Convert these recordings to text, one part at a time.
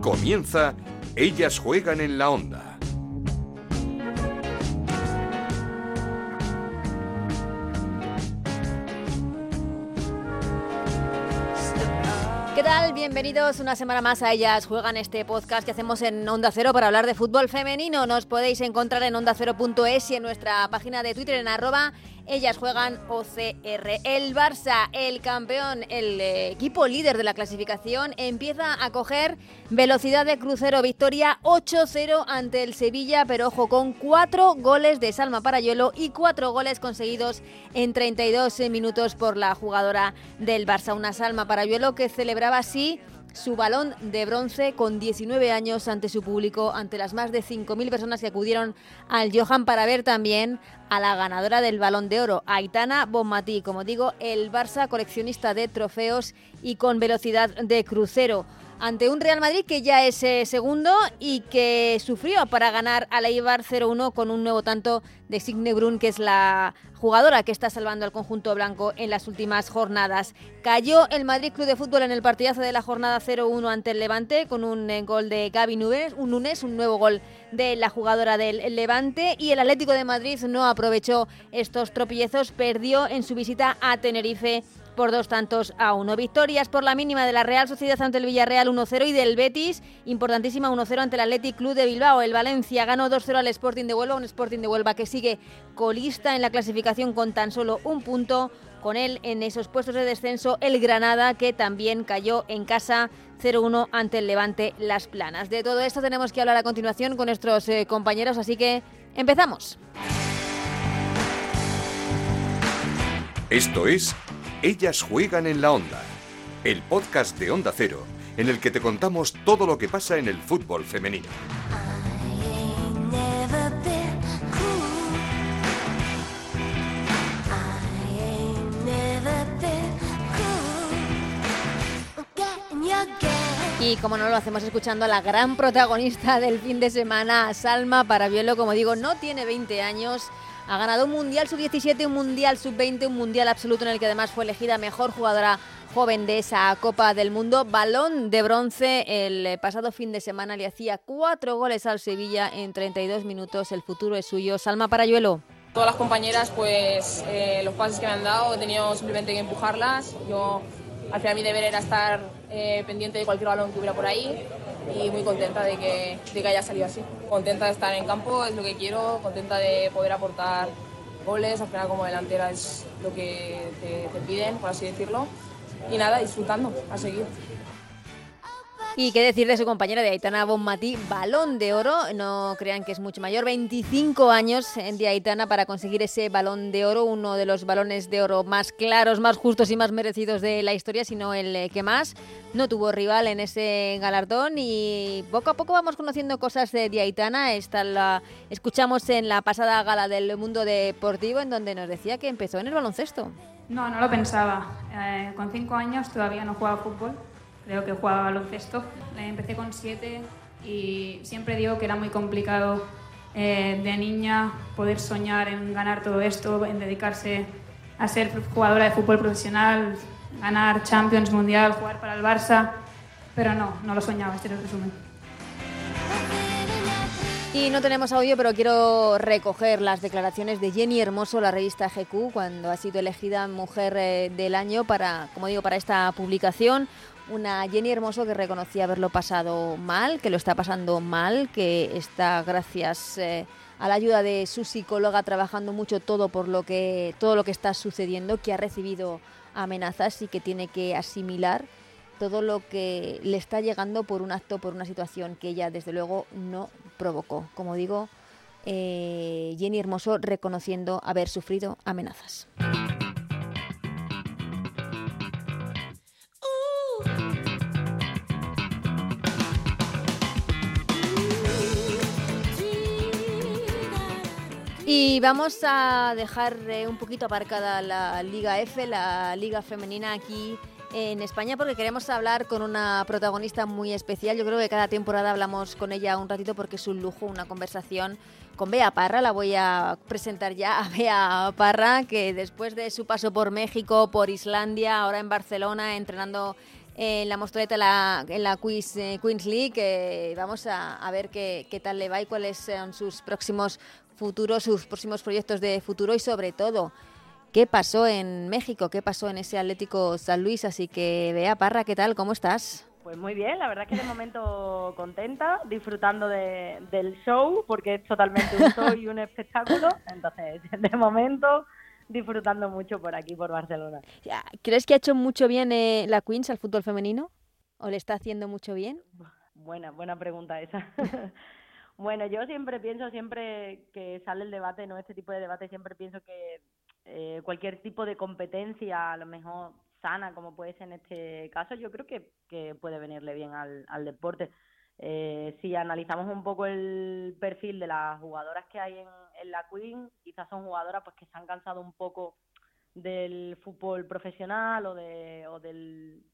Comienza Ellas juegan en la onda. ¿Qué tal? Bienvenidos una semana más a Ellas Juegan este podcast que hacemos en Onda Cero para hablar de fútbol femenino. Nos podéis encontrar en ondacero.es y en nuestra página de Twitter en arroba ellas juegan OCR. El Barça, el campeón, el eh, equipo líder de la clasificación, empieza a coger velocidad de crucero. Victoria 8-0 ante el Sevilla, pero ojo, con cuatro goles de Salma Parayuelo y cuatro goles conseguidos en 32 minutos por la jugadora del Barça. Una Salma Parayuelo que celebraba así su balón de bronce con 19 años ante su público, ante las más de 5.000 personas que acudieron al Johan para ver también a la ganadora del balón de oro, Aitana Bonmatí, como digo, el Barça coleccionista de trofeos y con velocidad de crucero ante un Real Madrid que ya es eh, segundo y que sufrió para ganar a la Ibar 0-1 con un nuevo tanto de Signe Brun, que es la jugadora que está salvando al conjunto blanco en las últimas jornadas. Cayó el Madrid Club de Fútbol en el partidazo de la jornada 0-1 ante el Levante con un eh, gol de Gaby Nunes, un un nuevo gol de la jugadora del Levante y el Atlético de Madrid no aprovechó estos tropiezos, perdió en su visita a Tenerife por dos tantos a uno. Victorias por la mínima de la Real Sociedad ante el Villarreal 1-0 y del Betis, importantísima 1-0 ante el Athletic Club de Bilbao. El Valencia ganó 2-0 al Sporting de Huelva, un Sporting de Huelva que sigue colista en la clasificación con tan solo un punto. Con él en esos puestos de descenso el Granada que también cayó en casa 0-1 ante el Levante Las Planas. De todo esto tenemos que hablar a continuación con nuestros eh, compañeros, así que empezamos. Esto es Ellas juegan en la onda, el podcast de Onda Cero, en el que te contamos todo lo que pasa en el fútbol femenino. Y como no lo hacemos escuchando a la gran protagonista del fin de semana, Salma Parabielo, como digo, no tiene 20 años, ha ganado un Mundial Sub-17, un Mundial Sub-20, un Mundial absoluto en el que además fue elegida mejor jugadora joven de esa Copa del Mundo. Balón de bronce el pasado fin de semana le hacía cuatro goles al Sevilla en 32 minutos. El futuro es suyo. Salma Parayuelo. Todas las compañeras, pues eh, los pases que me han dado, he tenido simplemente que empujarlas. Yo, al final mi deber era estar eh, pendiente de cualquier balón que hubiera por ahí y muy contenta de que, de que haya salido así. Contenta de estar en campo, es lo que quiero, contenta de poder aportar goles, al final como delantera es lo que te, te piden, por así decirlo. Y nada, disfrutando, a seguir. Y qué decir de su compañera de Aitana Bonmatí, balón de oro, no crean que es mucho mayor, 25 años de Aitana para conseguir ese balón de oro, uno de los balones de oro más claros, más justos y más merecidos de la historia, sino el eh, que más. No tuvo rival en ese galardón y poco a poco vamos conociendo cosas de, de Aitana. Esta la escuchamos en la pasada gala del mundo deportivo en donde nos decía que empezó en el baloncesto. No, no lo pensaba. Eh, con cinco años todavía no jugaba fútbol creo que jugaba baloncesto. Empecé con siete y siempre digo que era muy complicado eh, de niña poder soñar en ganar todo esto, en dedicarse a ser jugadora de fútbol profesional, ganar Champions Mundial, jugar para el Barça, pero no, no lo soñaba, este es el resumen. Y no tenemos audio, pero quiero recoger las declaraciones de Jenny Hermoso, la revista GQ, cuando ha sido elegida Mujer eh, del Año para, como digo, para esta publicación. Una Jenny Hermoso que reconocía haberlo pasado mal, que lo está pasando mal, que está gracias eh, a la ayuda de su psicóloga trabajando mucho todo por lo que todo lo que está sucediendo, que ha recibido amenazas y que tiene que asimilar todo lo que le está llegando por un acto, por una situación que ella desde luego no provocó. Como digo, eh, Jenny Hermoso reconociendo haber sufrido amenazas. Y vamos a dejar eh, un poquito aparcada la Liga F, la Liga Femenina aquí en España porque queremos hablar con una protagonista muy especial. Yo creo que cada temporada hablamos con ella un ratito porque es un lujo, una conversación con Bea Parra. La voy a presentar ya a Bea Parra, que después de su paso por México, por Islandia, ahora en Barcelona, entrenando en la mostoleta la, en la Queens, eh, Queens League. vamos a, a ver qué, qué tal le va y cuáles son sus próximos futuros, sus próximos proyectos de futuro y sobre todo qué pasó en México, qué pasó en ese Atlético San Luis. Así que, Bea Parra, ¿qué tal? ¿Cómo estás? Pues muy bien, la verdad es que de momento contenta, disfrutando de, del show, porque es totalmente un show y un espectáculo. Entonces, de momento, disfrutando mucho por aquí, por Barcelona. ¿Crees que ha hecho mucho bien eh, la Queens al fútbol femenino? ¿O le está haciendo mucho bien? Buena, buena pregunta esa. bueno, yo siempre pienso, siempre que sale el debate, no este tipo de debate, siempre pienso que eh, cualquier tipo de competencia, a lo mejor sana como puede ser en este caso, yo creo que, que puede venirle bien al, al deporte. Eh, si analizamos un poco el perfil de las jugadoras que hay en, en la Queen, quizás son jugadoras pues que se han cansado un poco del fútbol profesional o de o del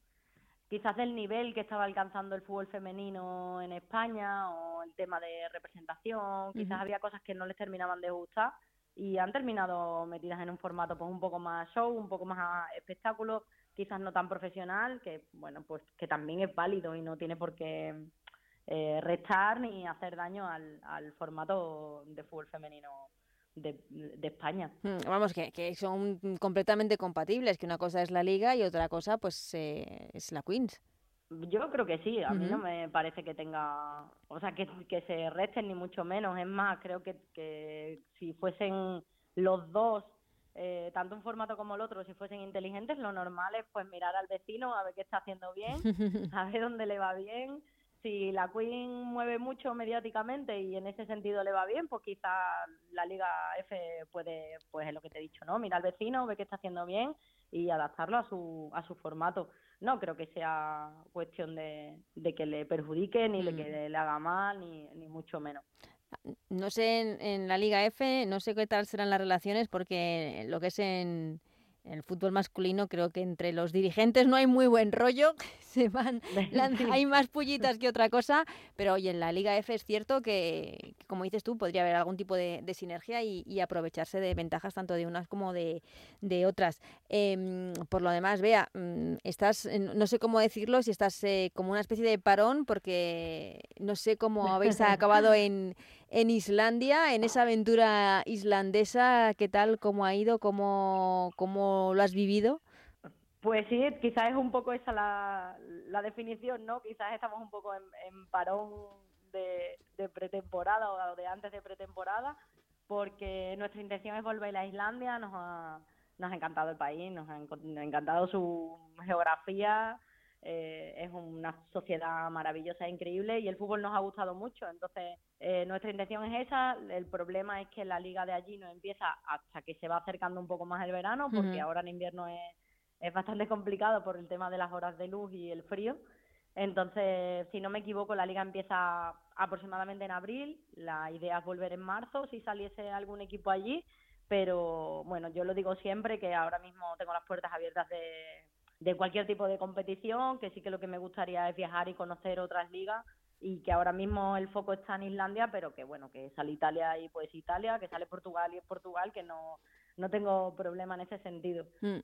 quizás del nivel que estaba alcanzando el fútbol femenino en España o el tema de representación, quizás había cosas que no les terminaban de gustar y han terminado metidas en un formato pues un poco más show, un poco más espectáculo, quizás no tan profesional, que bueno, pues que también es válido y no tiene por qué eh, restar ni hacer daño al, al formato de fútbol femenino de, de, España. Mm, vamos, que, que, son completamente compatibles, que una cosa es la liga y otra cosa pues eh, es la Queens. Yo creo que sí, a mí no me parece que tenga, o sea, que, que se resten ni mucho menos, es más, creo que, que si fuesen los dos eh, tanto un formato como el otro, si fuesen inteligentes, lo normal es pues mirar al vecino a ver qué está haciendo bien, a ver dónde le va bien. Si la Queen mueve mucho mediáticamente y en ese sentido le va bien, pues quizá la Liga F puede, pues es lo que te he dicho, ¿no? Mirar al vecino, ver qué está haciendo bien y adaptarlo a su, a su formato. No creo que sea cuestión de, de que le perjudique, ni de que mm. le haga mal, ni, ni mucho menos. No sé en, en, la Liga F, no sé qué tal serán las relaciones porque lo que es en, en el fútbol masculino creo que entre los dirigentes no hay muy buen rollo, se van, hay más pullitas que otra cosa, pero oye, en la Liga F es cierto que, como dices tú, podría haber algún tipo de, de sinergia y, y, aprovecharse de ventajas tanto de unas como de, de otras. Eh, por lo demás, vea, mm, estás, no sé cómo decirlo, si estás eh, como una especie de parón, porque no sé cómo habéis acabado en, en Islandia, en esa aventura islandesa, ¿qué tal? ¿Cómo ha ido? ¿Cómo, cómo lo has vivido? Pues sí, quizás es un poco esa la, la definición, ¿no? Quizás estamos un poco en, parón de, de, pretemporada o de antes de pretemporada, porque nuestra intención es volver a Islandia, nos ha, nos ha encantado el país, nos ha encantado su geografía, eh, es una sociedad maravillosa e increíble y el fútbol nos ha gustado mucho. Entonces, eh, nuestra intención es esa. El problema es que la liga de allí no empieza hasta que se va acercando un poco más el verano, porque uh -huh. ahora en invierno es, es bastante complicado por el tema de las horas de luz y el frío. Entonces, si no me equivoco, la liga empieza aproximadamente en abril. La idea es volver en marzo si saliese algún equipo allí. Pero bueno, yo lo digo siempre que ahora mismo tengo las puertas abiertas de, de cualquier tipo de competición, que sí que lo que me gustaría es viajar y conocer otras ligas y que ahora mismo el foco está en Islandia, pero que bueno, que sale Italia y pues Italia, que sale Portugal y es Portugal, que no, no tengo problema en ese sentido. Mm.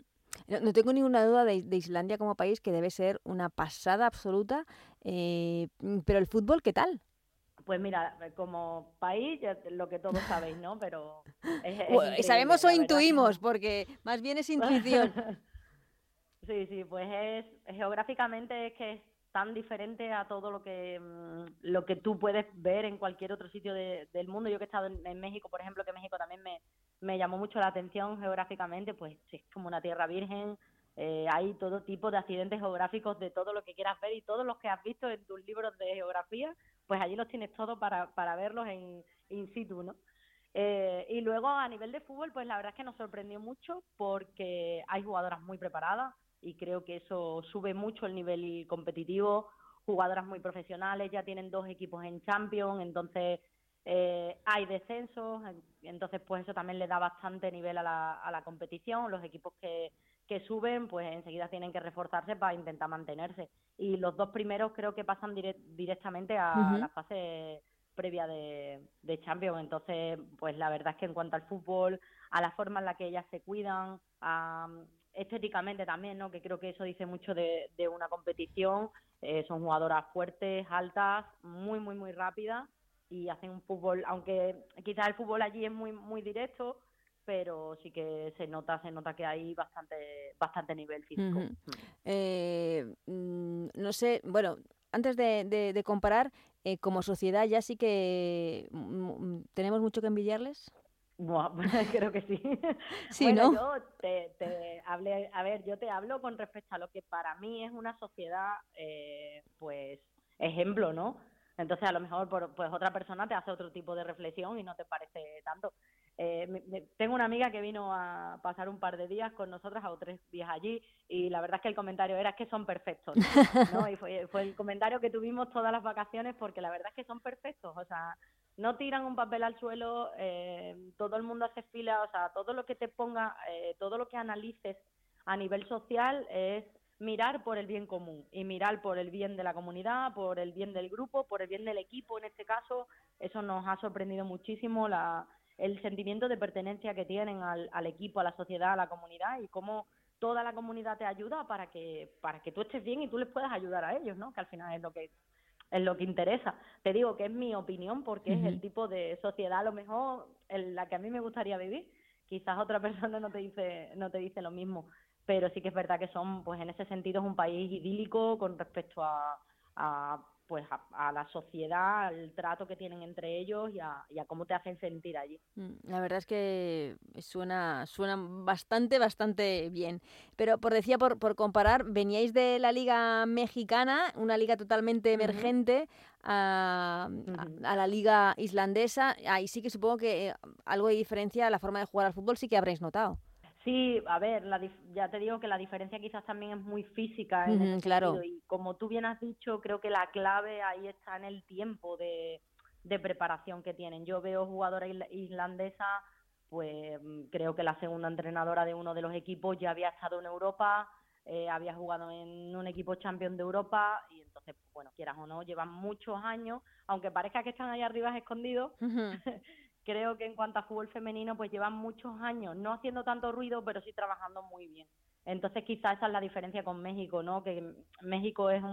No, no, tengo ninguna duda de, de, Islandia como país, que debe ser una pasada absoluta, eh, pero el fútbol, ¿qué tal? Pues mira, como país, lo que todos sabéis, ¿no? Pero... Es, es ¿Sabemos o intuimos? Porque más bien es intuición. Sí, sí, pues es geográficamente es que es tan diferente a todo lo que mm, lo que tú puedes ver en cualquier otro sitio de, del mundo. Yo que he estado en, México, por ejemplo, que México también me, me llamó mucho la atención geográficamente, pues es como una tierra virgen, eh, hay todo tipo de accidentes geográficos de todo lo que quieras ver y todos los que has visto en tus libros de geografía, pues allí los tienes todos para, para verlos en in situ, ¿no? Eh, y luego a nivel de fútbol, pues la verdad es que nos sorprendió mucho porque hay jugadoras muy preparadas, y creo que eso sube mucho el nivel competitivo. Jugadoras muy profesionales, ya tienen dos equipos en Champions, entonces eh, hay descensos, entonces pues eso también le da bastante nivel a la, a la competición. Los equipos que, que suben, pues enseguida tienen que reforzarse para intentar mantenerse. Y los dos primeros creo que pasan dire directamente a uh -huh. la fase previa de, de Champions. Entonces, pues la verdad es que en cuanto al fútbol, a la forma en la que ellas se cuidan, a, estéticamente también, ¿no? Que creo que eso dice mucho de, una competición. Eh, son jugadoras fuertes, altas, muy, muy, muy rápidas y hacen un fútbol, aunque quizás el fútbol allí es muy, muy directo, pero sí que se nota, se nota que hay bastante, bastante nivel físico. Ujú. Eh, mm, no sé, bueno, antes de, de- de comparar, eh, como sociedad ya sí que mm, mm, tenemos mucho que envidiarles. Buah, creo que sí. Sí, bueno, ¿no? yo te, te hablé, a ver, yo te hablo con respecto a lo que para mí es una sociedad, eh, pues, ejemplo, ¿no? Entonces, a lo mejor, por, pues, otra persona te hace otro tipo de reflexión y no te parece tanto. Eh, me- me- tengo una amiga que vino a pasar un par de días con nosotras, o tres días allí, y la verdad es que el comentario era "Es que son perfectos, ¿no? Y fue, fue el comentario que tuvimos todas las vacaciones, porque la verdad es que son perfectos, o sea, no tiran un papel al suelo, eh, todo el mundo hace fila, o sea, todo lo que te ponga, eh, todo lo que analices a nivel social es mirar por el bien común y mirar por el bien de la comunidad, por el bien del grupo, por el bien del equipo en este caso. Eso nos ha sorprendido muchísimo la, el sentimiento de pertenencia que tienen al, al equipo, a la sociedad, a la comunidad y cómo toda la comunidad te ayuda para que para que tú estés bien y tú les puedas ayudar a ellos, ¿no? Que al final es lo que es lo que interesa. Te digo que es mi opinión porque es el tipo de sociedad a lo mejor en la que a mí me gustaría vivir. Quizás otra persona no te dice no te dice lo mismo, pero sí que es verdad que son pues en ese sentido es un país idílico con respecto a, a pues a, a la sociedad, al trato que tienen entre ellos y a, y a cómo te hacen sentir allí. Mm, La verdad es que suena, suena bastante, bastante bien. Pero por decía, por, por comparar, veníais de la liga mexicana, una liga totalmente emergente, a, a- la liga islandesa. Ahí sí que supongo que eh, algo de diferencia a la forma de jugar al fútbol sí que habréis notado. Sí, a ver, la dif- ya te digo que la diferencia quizás también es muy física en Ujú, ese claro. sentido y como tú bien has dicho, creo que la clave ahí está en el tiempo de, de preparación que tienen. Yo veo jugadora isla- islandesa, pues mm, creo que la segunda entrenadora de uno de los equipos ya había estado en Europa, eh, había jugado en un equipo champion de Europa y entonces, bueno, quieras o no, llevan muchos años, aunque parezca que están ahí arriba escondidos. creo que en cuanto a fútbol femenino, pues llevan muchos años no haciendo tanto ruido, pero sí trabajando muy bien. Entonces, quizás esa es la diferencia con México, ¿no? Que México es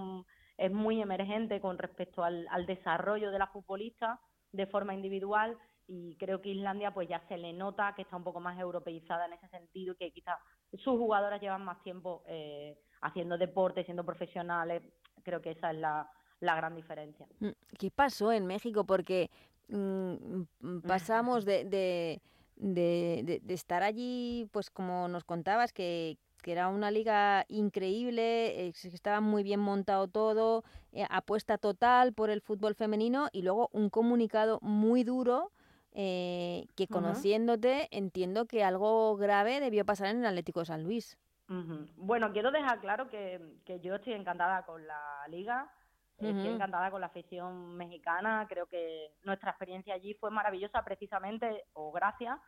es muy emergente con respecto al, al desarrollo de la futbolista de forma individual y creo que Islandia pues ya se le nota que está un poco más europeizada en ese sentido y que quizás sus jugadoras llevan más tiempo eh, haciendo deporte, siendo profesionales. Creo que esa es la, la gran diferencia. Mm, ¿Qué pasó en México? Porque mm, mm, pasamos de, de, de- estar allí, pues como nos contabas, que, que era una liga increíble, eh, estaba muy bien montado todo, eh, apuesta total por el fútbol femenino y luego un comunicado muy duro. eh, que conociéndote entiendo que algo grave debió pasar en el Atlético de San Luis. Ujú. Bueno, quiero dejar claro que, que yo estoy encantada con la liga, estoy encantada con la afición mexicana, creo que nuestra experiencia allí fue maravillosa precisamente, o gracias,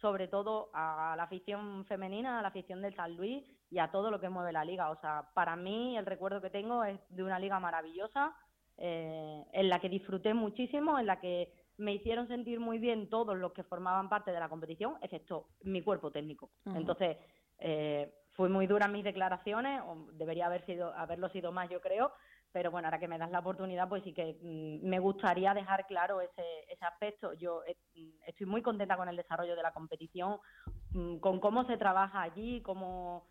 sobre todo a la afición femenina, a la afición del San Luis y a todo lo que mueve la liga. O sea, para mí el recuerdo que tengo es de una liga maravillosa, eh, en la que disfruté muchísimo, en la que me hicieron sentir muy bien todos los que formaban parte de la competición, excepto mi cuerpo técnico. Entonces, eh, fui muy dura en mis declaraciones, o debería haber sido, haberlo sido más, yo creo, pero bueno, ahora que me das la oportunidad, pues sí que mm, me gustaría dejar claro ese, ese aspecto. Yo eh, mm, estoy muy contenta con el desarrollo de la competición, mm, con cómo se trabaja allí, cómo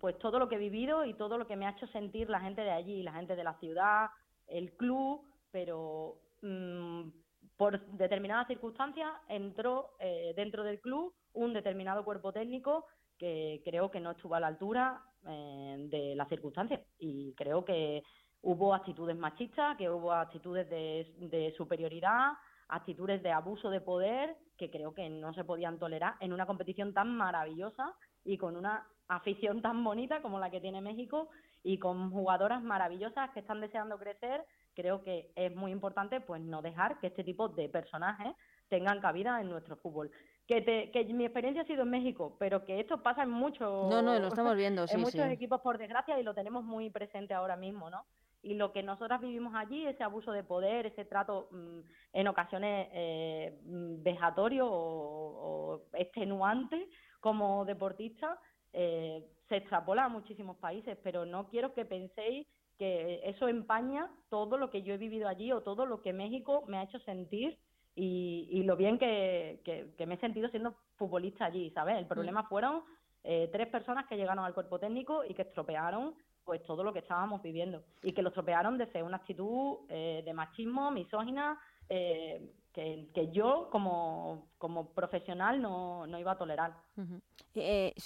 pues todo lo que he vivido y todo lo que me ha hecho sentir la gente de allí, la gente de la ciudad, el club, pero mm, por determinadas circunstancias entró eh, dentro del club un determinado cuerpo técnico que creo que no estuvo a la altura eh, de las circunstancias y creo que hubo actitudes machistas, que hubo actitudes de, de superioridad, actitudes de abuso de poder que creo que no se podían tolerar en una competición tan maravillosa y con una afición tan bonita como la que tiene México y con jugadoras maravillosas que están deseando crecer, creo que es muy importante pues no dejar que este tipo de personajes tengan cabida en nuestro fútbol. Que, te, que mi experiencia ha sido en México, pero que esto pasa en muchos No, no, lo estamos viendo, en sí, muchos sí. equipos por desgracia y lo tenemos muy presente ahora mismo, ¿no? Y lo que nosotras vivimos allí, ese abuso de poder, ese trato mm, en ocasiones eh, mm, vejatorio o, o extenuante como deportista, eh, se extrapola a muchísimos países, pero no quiero que penséis que eso empaña todo lo que yo he vivido allí o todo lo que México me ha hecho sentir y, lo bien que, me he sentido siendo futbolista allí, ¿sabes? El mm. problema fueron eh, tres personas que llegaron al cuerpo técnico y que estropearon pues todo lo que estábamos viviendo y que lo estropearon desde una actitud eh, de machismo, misógina, eh, que, yo como, como profesional no, no iba a tolerar.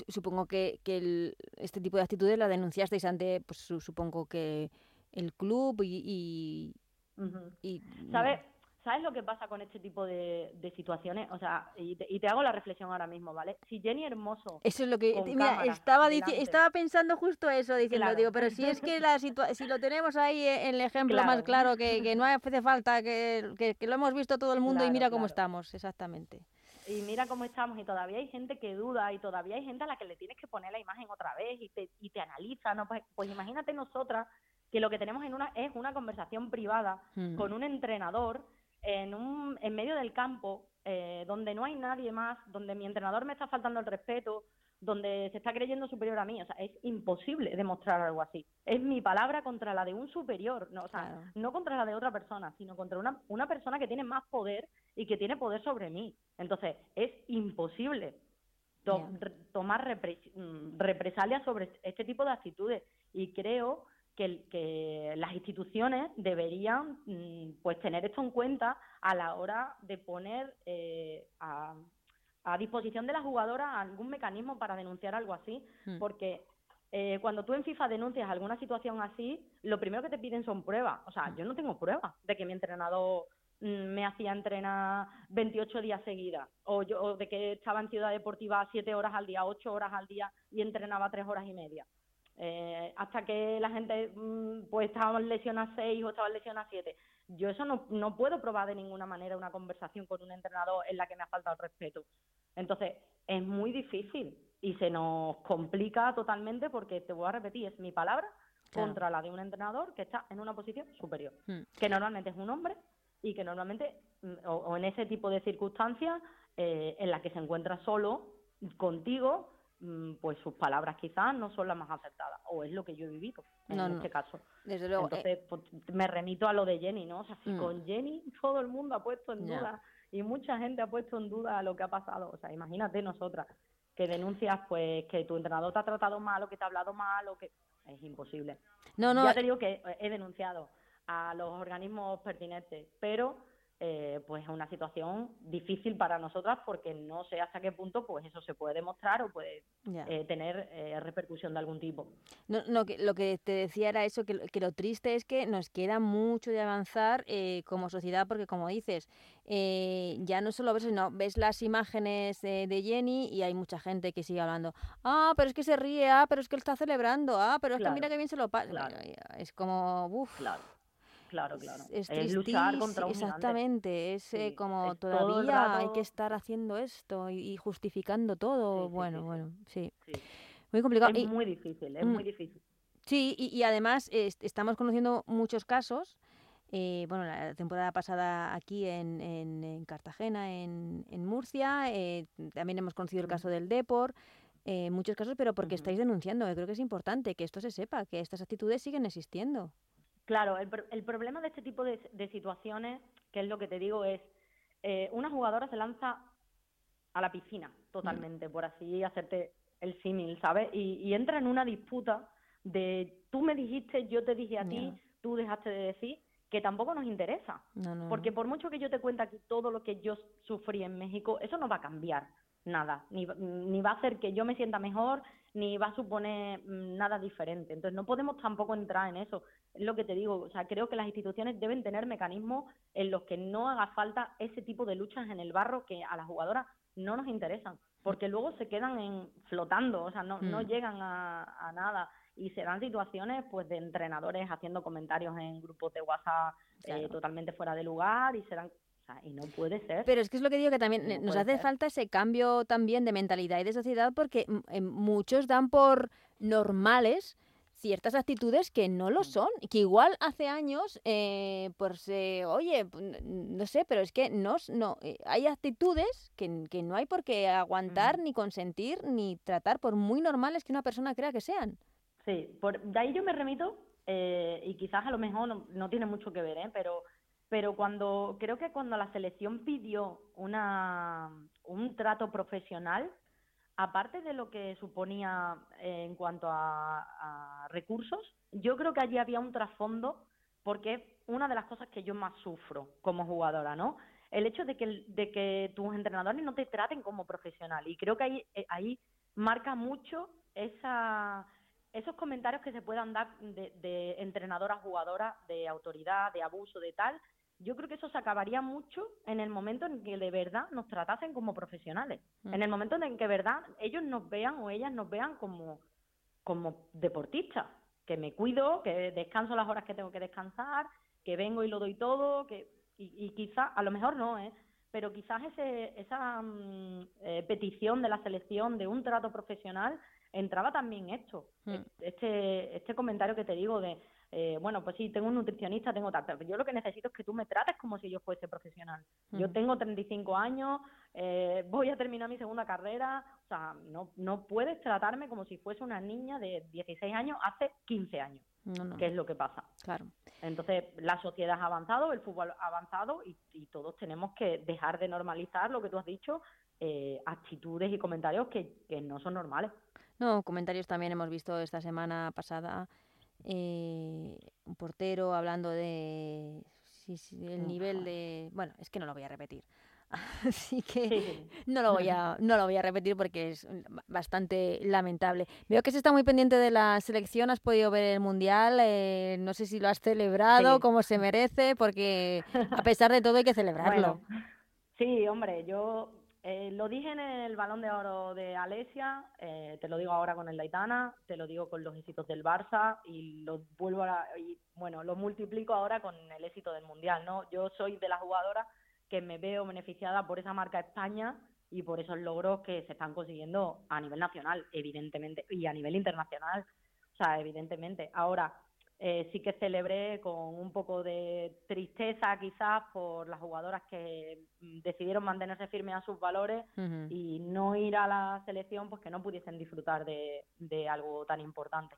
supongo que, que este tipo de actitudes la denunciasteis ante, pues supongo que el club y... y, ¿Sabes? ¿Sabes lo que pasa con este tipo de, situaciones? O sea, y te, hago la reflexión ahora mismo, ¿vale? Si Jenny Hermoso. Eso es lo que. Mira, estaba, estaba pensando justo eso, diciendo, digo, pero si es que la si lo tenemos ahí en el ejemplo más claro, que, que, no hace falta, que, que, lo hemos visto todo el mundo y mira cómo estamos, exactamente. Y mira cómo estamos, y todavía hay gente que duda, y todavía hay gente a la que le tienes que poner la imagen otra vez y te, y te analiza, ¿no? Pues, pues imagínate nosotras que lo que tenemos en una es una conversación privada mm. con un entrenador en, un, en medio del campo, eh, donde no hay nadie más, donde mi entrenador me está faltando el respeto, donde se está creyendo superior a mí. O sea, es imposible demostrar algo así. Es mi palabra contra la de un superior, no, o sea, no contra la de otra persona, sino contra una, una persona que tiene más poder y que tiene poder sobre mí. Entonces, es imposible tomar mm, represalias sobre este tipo de actitudes. Y creo que, las instituciones deberían mm, pues tener esto en cuenta a la hora de poner eh, a, disposición de la jugadora algún mecanismo para denunciar algo así, hmm. porque eh, cuando tú en FIFA denuncias alguna situación así, lo primero que te piden son pruebas. O sea, hmm. yo no tengo pruebas de que mi entrenador mm, me hacía entrenar 28 días seguidas, o, yo, o de que estaba en Ciudad Deportiva 7 horas al día, 8 horas al día y entrenaba 3 horas y media. Eh, hasta que la gente mm, pues estaba lesionada 6 o estaba lesionada 7. Yo eso no, no puedo probar de ninguna manera una conversación con un entrenador en la que me ha faltado el respeto. Entonces, es muy difícil y se nos complica totalmente porque, te voy a repetir, es mi palabra contra la de un entrenador que está en una posición superior, hmm. que normalmente es un hombre y que normalmente, mm, o, en ese tipo de circunstancias, eh, en la que se encuentra solo contigo, pues sus palabras quizás no son las más acertadas, o es lo que yo he vivido en este caso. Desde luego. Entonces, eh, pues, me remito a lo de Jenny, ¿no? O sea, si mm. con Jenny todo el mundo ha puesto en duda y mucha gente ha puesto en duda lo que ha pasado, o sea, imagínate nosotras que denuncias pues que tu entrenador te ha tratado mal o que te ha hablado mal o que es imposible. No, no. Ya te digo que he denunciado a los organismos pertinentes, pero eh, pues es una situación difícil para nosotras porque no sé hasta qué punto pues eso se puede demostrar o puede eh, tener eh, repercusión de algún tipo. No, no que, lo que te decía era eso, que, que, lo triste es que nos queda mucho de avanzar como sociedad porque como dices, ya no solo ves, sino ves las imágenes de Jenny y hay mucha gente que sigue hablando, ah, pero es que se ríe, ah, pero es que él está celebrando, ah, pero es que mira que bien se lo pasa. Es como, uff. Claro claro, claro. Es, luchar contra un Exactamente, es eh, como todavía hay que estar haciendo esto y, justificando todo. bueno, bueno, sí. Muy complicado. Es muy difícil, es muy mm, difícil. Sí, y, además estamos conociendo muchos casos. Eh, bueno, la temporada pasada aquí en, en, Cartagena, en, en Murcia, eh, también hemos conocido el caso del Depor, muchos casos, pero porque estáis denunciando. creo que es importante que esto se sepa, que estas actitudes siguen existiendo. Claro, el, el problema de este tipo de, situaciones, que es lo que te digo, es eh, una jugadora se lanza a la piscina totalmente, por así hacerte el símil, ¿sabes? Y, entra en una disputa de tú me dijiste, yo te dije a ti, tú dejaste de decir, que tampoco nos interesa. porque por mucho que yo te cuente aquí todo lo que yo sufrí en México, eso no va a cambiar nada, ni, ni va a hacer que yo me sienta mejor, ni va a suponer mm, nada diferente. Entonces no podemos tampoco entrar en eso. Es lo que te digo, o sea, creo que las instituciones deben tener mecanismos en los que no haga falta ese tipo de luchas en el barro que a las jugadoras no nos interesan, porque luego se quedan en, flotando, o sea, no, no mm. llegan a, nada y se dan situaciones pues de entrenadores haciendo comentarios en grupos de WhatsApp eh, totalmente fuera de lugar y se dan y no puede ser. Pero es que es lo que digo que también nos hace falta ese cambio también de mentalidad y de sociedad porque eh, muchos dan por normales ciertas actitudes que no lo son, que igual hace años, eh, pues, eh, oye, no sé, pero es que no, no eh, hay actitudes que, que, no hay por qué aguantar, ni consentir, ni tratar, por muy normales que una persona crea que sean. Sí, por, de ahí yo me remito, y quizás a lo mejor no, no tiene mucho que ver, ¿eh? pero pero cuando creo que cuando la selección pidió una, un trato profesional, aparte de lo que suponía eh, en cuanto a, recursos, yo creo que allí había un trasfondo porque es una de las cosas que yo más sufro como jugadora, ¿no? El hecho de que, tus entrenadores no te traten como profesional y creo que ahí, eh, ahí marca mucho esos comentarios que se puedan dar de, de entrenadora jugadora, de autoridad, de abuso, de tal, yo creo que eso se acabaría mucho en el momento en que de verdad nos tratasen como profesionales, mm. en el momento en que de verdad ellos nos vean o ellas nos vean como, como deportistas, que me cuido, que descanso las horas que tengo que descansar, que vengo y lo doy todo, que y, y quizás, a lo mejor no, ¿eh? pero quizás ese, esa mm, eh, petición de la selección de un trato profesional entraba también esto, mm. este, este comentario que te digo de eh, bueno, pues sí, tengo un nutricionista, tengo tal, pero yo lo que necesito es que tú me trates como si yo fuese profesional. Yo tengo 35 años, eh, voy a terminar mi segunda carrera, o sea, no, no puedes tratarme como si fuese una niña de 16 años hace 15 años, que es lo que pasa. Claro. Entonces, la sociedad ha avanzado, el fútbol ha avanzado y, todos tenemos que dejar de normalizar lo que tú has dicho, eh, actitudes y comentarios que, que no son normales. No, comentarios también hemos visto esta semana pasada eh, un portero hablando de el nivel de... Bueno, es que no lo voy a repetir. Así que no lo voy a no lo voy a repetir porque es bastante lamentable. Veo que se está muy pendiente de la selección, has podido ver el mundial, eh, no sé si lo has celebrado como se merece, porque a pesar de todo hay que celebrarlo. sí, hombre, yo eh, lo dije en el Balón de Oro de Alesia, eh, te lo digo ahora con el Laitana, te lo digo con los éxitos del Barça y lo vuelvo a, y, bueno, lo multiplico ahora con el éxito del Mundial, ¿no? Yo soy de las jugadoras que me veo beneficiada por esa marca España y por esos logros que se están consiguiendo a nivel nacional, evidentemente, y a nivel internacional, o sea, evidentemente. Ahora, eh, sí que celebré con un poco de tristeza quizás por las jugadoras que mm, decidieron mantenerse firmes a sus valores y no ir a la selección pues que no pudiesen disfrutar de, algo tan importante.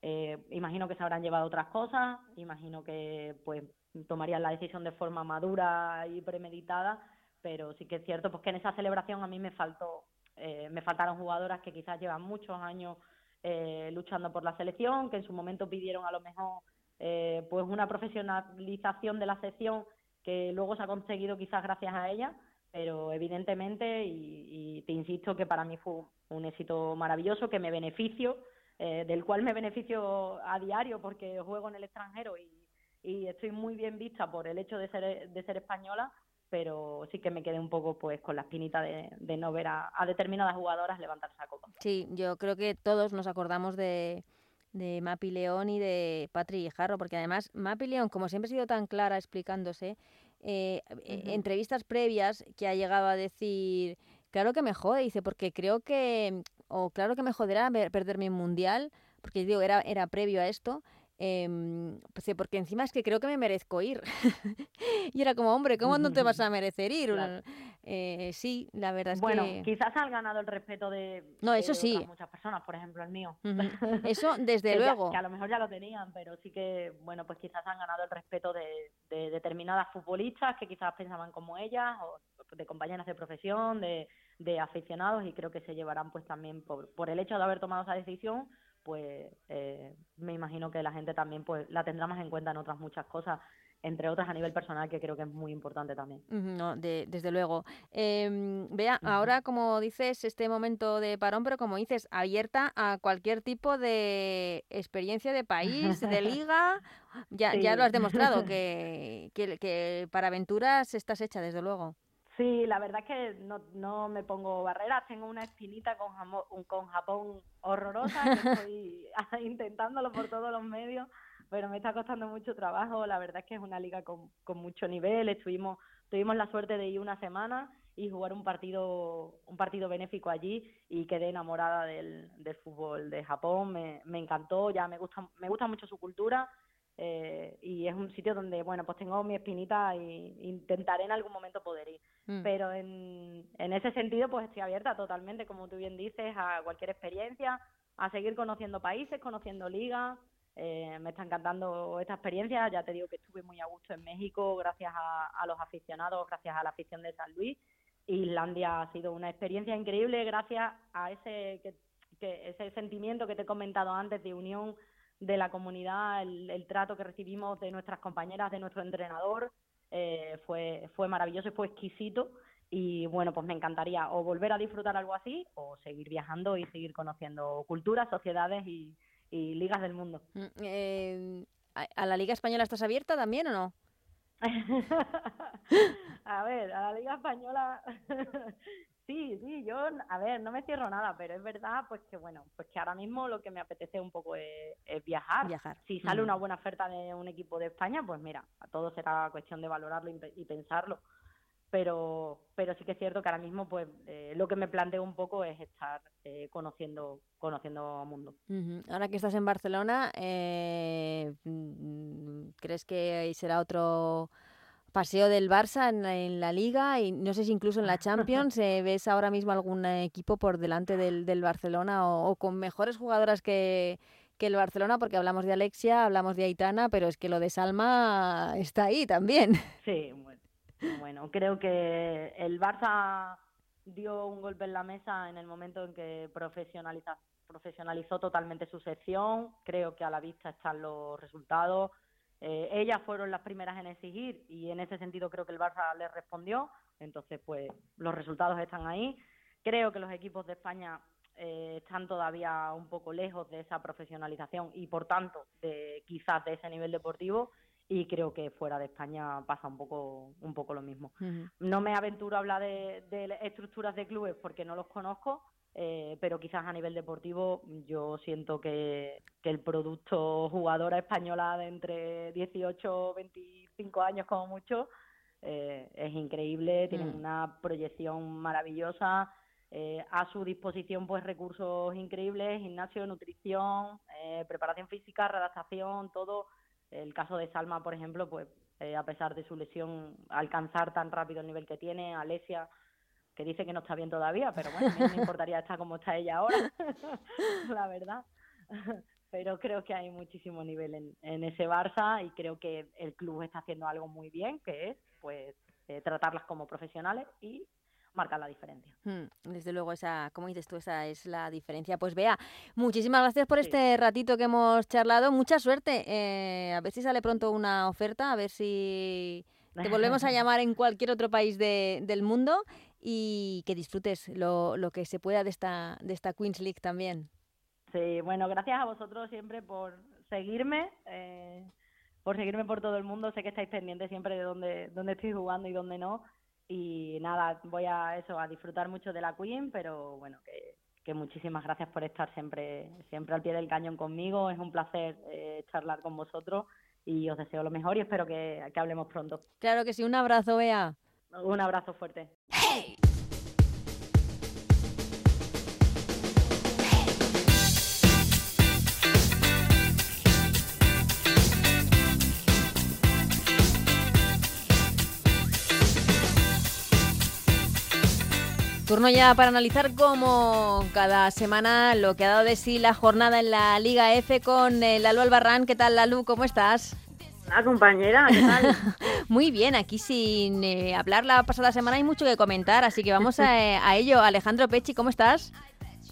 Eh, imagino que se habrán llevado otras cosas, imagino que pues tomarían la decisión de forma madura y premeditada, pero sí que es cierto pues que en esa celebración a mí me faltó eh, me faltaron jugadoras que quizás llevan muchos años eh, luchando por la selección, que en su momento pidieron a lo mejor eh, pues una profesionalización de la sección que luego se ha conseguido quizás gracias a ella, pero evidentemente, y, te insisto que para mí fue un éxito maravilloso, que me beneficio, eh, del cual me beneficio a diario porque juego en el extranjero y, y estoy muy bien vista por el hecho de ser, de ser española, pero sí que me quedé un poco pues con la espinita de, no ver a, determinadas jugadoras levantarse a copa. Sí, yo creo que todos nos acordamos de, de Mapi León y de Patri Jarro, porque además Mapi León, como siempre ha sido tan clara explicándose, eh, eh, entrevistas previas que ha llegado a decir, claro que me jode, dice, porque creo que, o claro que me joderá perderme un mundial, porque digo, era, era previo a esto, eh, pues, porque encima es que creo que me merezco ir. y era como, hombre, ¿cómo no te vas a merecer ir? Eh, sí, la verdad es que... Bueno, quizás han ganado el respeto de, no, eso sí. muchas personas, por ejemplo el mío. Eso desde luego. que a lo mejor ya lo tenían, pero sí que, bueno, pues quizás han ganado el respeto de, determinadas futbolistas que quizás pensaban como ellas, o de compañeras de profesión, de, de aficionados, y creo que se llevarán pues también por, por el hecho de haber tomado esa decisión pues eh, me imagino que la gente también pues la tendrá más en cuenta en otras muchas cosas entre otras a nivel personal que creo que es muy importante también. No, desde luego. Eh, vea, ahora como dices, este momento de parón, pero como dices, abierta a cualquier tipo de experiencia de país, de liga, ya, ya lo has demostrado, que, que, que para aventuras estás hecha, desde luego. Sí, la verdad es que no, no me pongo barreras, tengo una espinita con, con Japón horrorosa, estoy intentándolo por todos los medios, pero me está costando mucho trabajo, la verdad es que es una liga con, con mucho nivel, estuvimos, tuvimos la suerte de ir una semana y jugar un partido un partido benéfico allí y quedé enamorada del, del fútbol de Japón. Me, me encantó ya me gusta me gusta mucho su cultura eh, y es un sitio donde bueno pues tengo mi espinita e intentaré en algún momento poder ir mm. pero en, en ese sentido pues estoy abierta totalmente como tú bien dices a cualquier experiencia a seguir conociendo países conociendo ligas. Eh, me está encantando esta experiencia. Ya te digo que estuve muy a gusto en México gracias a, a los aficionados gracias a la afición de San Luis. Islandia ha sido una experiencia increíble gracias a ese, que, ese sentimiento que te he comentado antes de unión de la comunidad, el, trato que recibimos de nuestras compañeras, de nuestro entrenador, eh, fue, fue maravilloso y fue exquisito. Y bueno, pues me encantaría o volver a disfrutar algo así o seguir viajando y seguir conociendo culturas, sociedades y, ligas del mundo. Mm, eh, ¿A la Liga Española estás abierta también o no? a ver, a la Liga Española, sí, sí, yo, a ver, no me cierro nada, pero es verdad, pues que bueno, pues que ahora mismo lo que me apetece un poco es, viajar. Viajar. Si sale una buena oferta de un equipo de España, pues mira, a todo será cuestión de valorarlo y, pensarlo. Pero, pero sí que es cierto que ahora mismo, pues, eh, lo que me planteo un poco es estar eh, conociendo, conociendo a mundo. Ahora que estás en Barcelona, eh, mm, ¿crees que será otro paseo del Barça en la, Liga y no sé si incluso en la Champions eh, ves ahora mismo algún equipo por delante del, del Barcelona o, con mejores jugadoras que, que el Barcelona, porque hablamos de Alexia, hablamos de Aitana, pero es que lo de Salma está ahí también. Sí, bueno, bueno creo que el Barça dio un golpe en la mesa en el momento en que profesionaliza, profesionalizó totalmente su sección. Creo que a la vista están los resultados. Eh, ellas fueron las primeras en exigir y en ese sentido creo que el Barça les respondió. Entonces, pues los resultados están ahí. Creo que los equipos de España eh, están todavía un poco lejos de esa profesionalización y, por tanto, de quizás de ese nivel deportivo y creo que fuera de España pasa un poco un poco lo mismo. No me aventuro a hablar de, estructuras de clubes porque no los conozco, eh, pero quizás a nivel deportivo yo siento que, el producto jugadora española de entre 18 25 años como mucho eh, es increíble, tienen mm. una proyección maravillosa, eh, a su disposición pues recursos increíbles, gimnasio, nutrición, preparación física, redactación, todo el caso de Salma, por ejemplo, pues eh, a pesar de su lesión, alcanzar tan rápido el nivel que tiene, Alesia, que dice que no está bien todavía, pero bueno, a mí no me importaría estar como está ella ahora, la verdad. pero creo que hay muchísimo nivel en, en, ese Barça y creo que el club está haciendo algo muy bien, que es pues eh, tratarlas como profesionales y marca la diferencia. Hmm, desde luego, esa, como dices tú, esa es la diferencia. Pues vea, muchísimas gracias por este ratito que hemos charlado. Mucha suerte. Eh, a ver si sale pronto una oferta, a ver si te volvemos a llamar en cualquier otro país de, del mundo y que disfrutes lo, lo, que se pueda de esta, de esta Queens League también. Sí, bueno, gracias a vosotros siempre por seguirme. Eh, por seguirme por todo el mundo, sé que estáis pendientes siempre de dónde, dónde estoy jugando y dónde no, y nada, voy a eso, a disfrutar mucho de la Queen, pero bueno, que, que muchísimas gracias por estar siempre, siempre al pie del cañón conmigo, es un placer eh, charlar con vosotros y os deseo lo mejor y espero que, que hablemos pronto. Claro que sí, un abrazo, Bea. Un abrazo fuerte. Turno ya para analizar como cada semana lo que ha dado de sí la jornada en la Liga F con eh, Lalu Albarrán. ¿Qué tal, Lalu? ¿Cómo estás? Ah, compañera, ¿qué tal? Muy bien, aquí sin eh, hablar la pasada semana hay mucho que comentar, así que vamos a, ello. Alejandro Pechi, ¿cómo estás?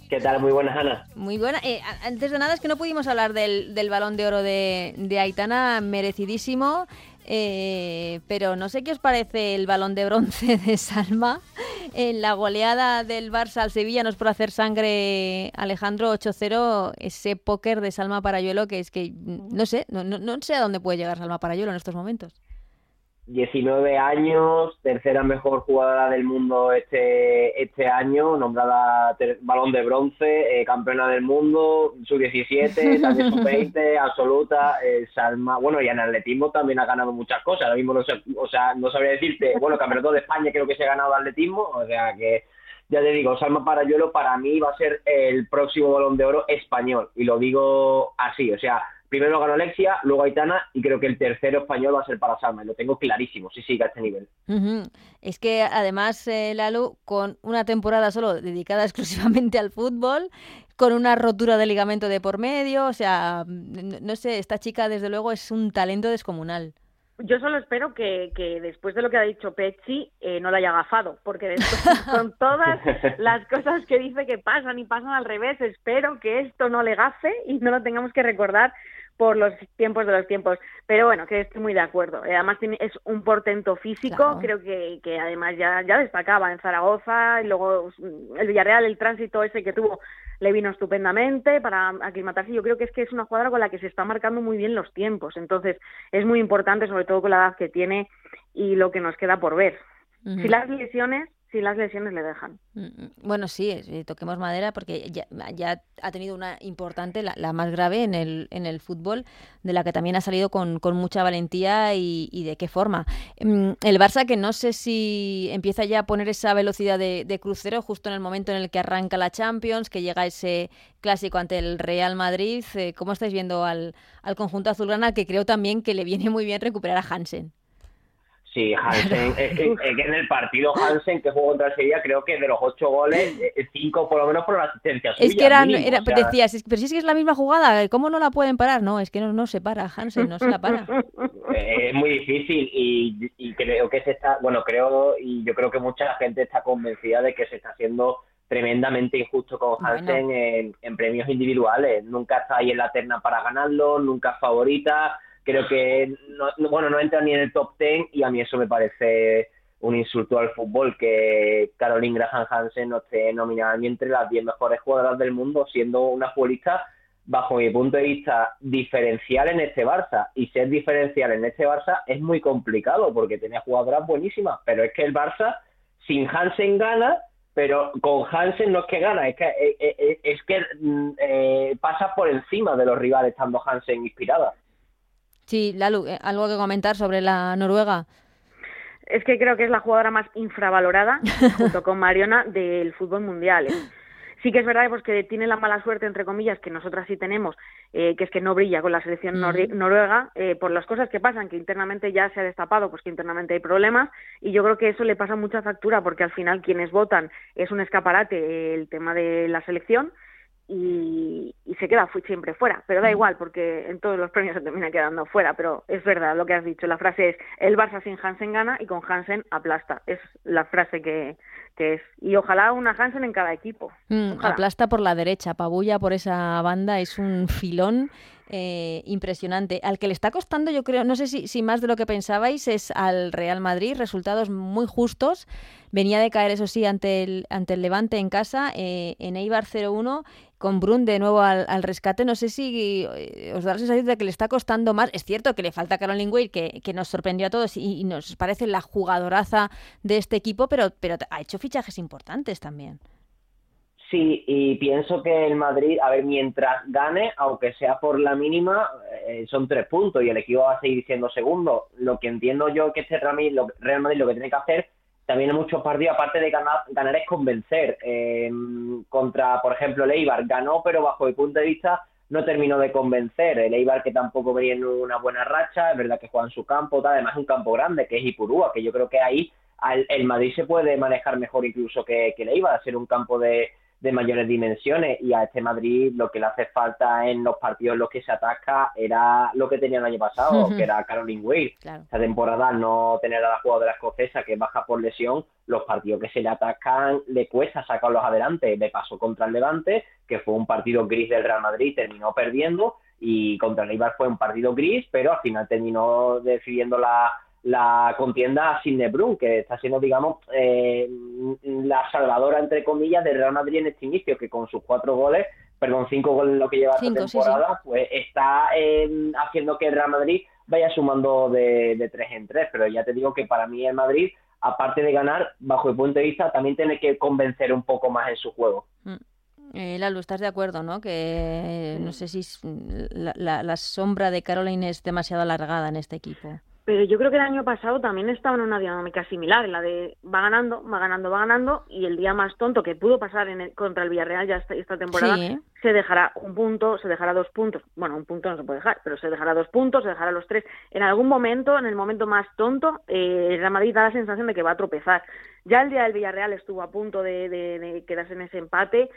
¿Qué tal? Muy buenas, Ana. Muy buena. Eh, antes de nada es que no pudimos hablar del, del balón de oro de, de Aitana, merecidísimo. Eh, pero no sé qué os parece el balón de bronce de Salma. En la goleada del Barça al Sevilla nos por hacer sangre Alejandro 8-0, ese póker de Salma Parayuelo que es que no sé, no, no, sé a dónde puede llegar Salma Parayuelo en estos momentos. 19 años, tercera mejor jugadora del mundo este este año, nombrada balón de bronce, eh, campeona del mundo, sub-17, también sub-20, absoluta, eh, Salma, bueno, y en atletismo también ha ganado muchas cosas, ahora mismo no sé, o sea, no sabría decirte, bueno, campeonato de España creo que se ha ganado atletismo, o sea que ya te digo, Salma Parayuelo para mí va a ser el próximo balón de oro español, y lo digo así, o sea, primero ganó Alexia, luego Aitana y creo que el tercero español va a ser para Salma. Lo tengo clarísimo, si sigue a este nivel. Es que además, eh, con una temporada solo dedicada exclusivamente al fútbol, con una rotura de ligamento de por medio, o sea, no sé, esta chica desde luego es un talento descomunal. Yo solo espero que, que después de lo que ha dicho Petsy eh, no la haya agafado, porque después, con todas las cosas que dice que pasan y pasan al revés, espero que esto no le gafe y no lo tengamos que recordar por los tiempos de los tiempos. Pero bueno, que estoy muy de acuerdo. Eh, además tiene, es un portento físico, creo que, que además ya, ya destacaba en Zaragoza, y luego mm, el Villarreal, el tránsito ese que tuvo, le vino estupendamente para aclimatarse. Yo creo que es que es una jugadora con la que se está marcando muy bien los tiempos. Entonces es muy importante, sobre todo con la edad que tiene y lo que nos queda por ver. Si las lesiones si las lesiones le dejan. Mm. Bueno, sí, eh, toquemos madera porque ya, ha tenido una importante, la, más grave en el, en el fútbol, de la que también ha salido con, mucha valentía y, y, de qué forma. Mm, el Barça que no sé si empieza ya a poner esa velocidad de, de, crucero justo en el momento en el que arranca la Champions, que llega ese clásico ante el Real Madrid. Eh, ¿Cómo estáis viendo al, al conjunto azulgrana que creo también que le viene muy bien recuperar a Hansen? Sí, Hansen, es, que, en el partido Hansen que jugó contra el Sevilla, creo que de los ocho goles, eh, cinco por lo menos por la asistencia suya. Es que eran, decías, pero si es que es la misma jugada, ¿cómo no la pueden parar? No, es que no, no se para Hansen, no se la para. Eh, es muy difícil y, y, creo que se está, bueno, creo y yo creo que mucha gente está convencida de que se está haciendo tremendamente injusto con Hansen en, en, premios individuales. Nunca está ahí en la terna para ganarlo, nunca es favorita creo que no, bueno no entra ni en el top 10 y a mí eso me parece un insulto al fútbol que Caroline Graham Hansen no esté nominada ni entre las 10 mejores jugadoras del mundo siendo una futbolista bajo mi punto de vista diferencial en este Barça y ser diferencial en este Barça es muy complicado porque tiene jugadoras buenísimas pero es que el Barça sin Hansen gana pero con Hansen no es que gana, es que, eh, eh, eh, es que mm, pasa por encima de los rivales estando Hansen inspirada. Sí, Lalu, eh, ¿algo que comentar sobre la Noruega? Es que creo que es la jugadora más infravalorada, junto con Mariona, del fútbol mundial. ¿eh? Sí que es verdad pues, que tiene la mala suerte, entre comillas, que nosotras sí tenemos, eh, que es que no brilla con la selección noruega por las cosas que pasan, que internamente ya se ha destapado, pues que internamente hay problemas, y yo creo que eso le pasa mucha factura, porque al final quienes votan es un escaparate el tema de la selección, y, se queda siempre fuera, pero da igual porque en todos los premios se termina quedando fuera, pero es verdad lo que has dicho, la frase es el Barça sin Hansen gana y con Hansen aplasta, es la frase que, que es, y ojalá una Hansen en cada equipo. Mm, aplasta por la derecha, pabulla por esa banda, es un filón eh, impresionante. Al que le está costando, yo creo, no sé si, si, más de lo que pensabais, es al Real Madrid, resultados muy justos. Venía de caer, eso sí, ante el, ante el Levante en casa, eh, en Eibar 0-1, con Brun de nuevo al, rescate. No sé si eh, os da la sensación de que le está costando más. Es cierto que le falta Caroline Wade, que, que nos sorprendió a todos y, y, nos parece la jugadoraza de este equipo, pero, pero ha hecho fichajes importantes también. Sí, y pienso que el Madrid, a ver, mientras gane, aunque sea por la mínima, eh, son tres puntos y el equipo va a seguir siendo segundo. Lo que entiendo yo que este Real Madrid lo, Madrid lo que tiene que hacer también en muchos partidos, aparte de ganar, ganar es convencer. Eh, contra, por ejemplo, el Eibar ganó, pero bajo mi punto de vista no terminó de convencer. El Eibar que tampoco venía en una buena racha, es verdad que juega en su campo, además es un campo grande, que es Ipurúa, que yo creo que ahí el Madrid se puede manejar mejor incluso que, que el Eibar, ser un campo de de mayores dimensiones y a este Madrid lo que le hace falta en los partidos en los que se ataca era lo que tenía el año pasado, que era Caroline Wade. Esta temporada no tener a la jugadora escocesa que baja por lesión, los partidos que se le atacan le cuesta sacarlos adelante. Le pasó contra el Levante, que fue un partido gris del Real Madrid, terminó perdiendo y contra el Eibar fue un partido gris, pero al final terminó decidiendo la la contienda a Sidney Brun, que está siendo, digamos, eh, la salvadora, entre comillas, del Real Madrid en este inicio, que con sus cuatro goles, perdón, cinco goles en lo que lleva esta temporada, pues está eh, haciendo que el Real Madrid vaya sumando de, de tres en tres, pero ya te digo que para mí el Madrid, aparte de ganar, bajo el punto de vista, también tiene que convencer un poco más en su juego. Mm. Eh, Lalu, ¿estás de acuerdo, no? Que no sé si la, la sombra de Caroline es demasiado alargada en este equipo. Pero yo creo que el año pasado también estaba en una dinámica similar, en la de va ganando, va ganando, va ganando, y el día más tonto que pudo pasar en contra el Villarreal ya esta, temporada, se dejará un punto, se dejará dos puntos. Bueno, un punto no se puede dejar, pero se dejará dos puntos, se dejará los tres. En algún momento, en el momento más tonto, eh, el Real Madrid da la sensación de que va a tropezar. Ya el día del Villarreal estuvo a punto de, de quedarse en ese empate,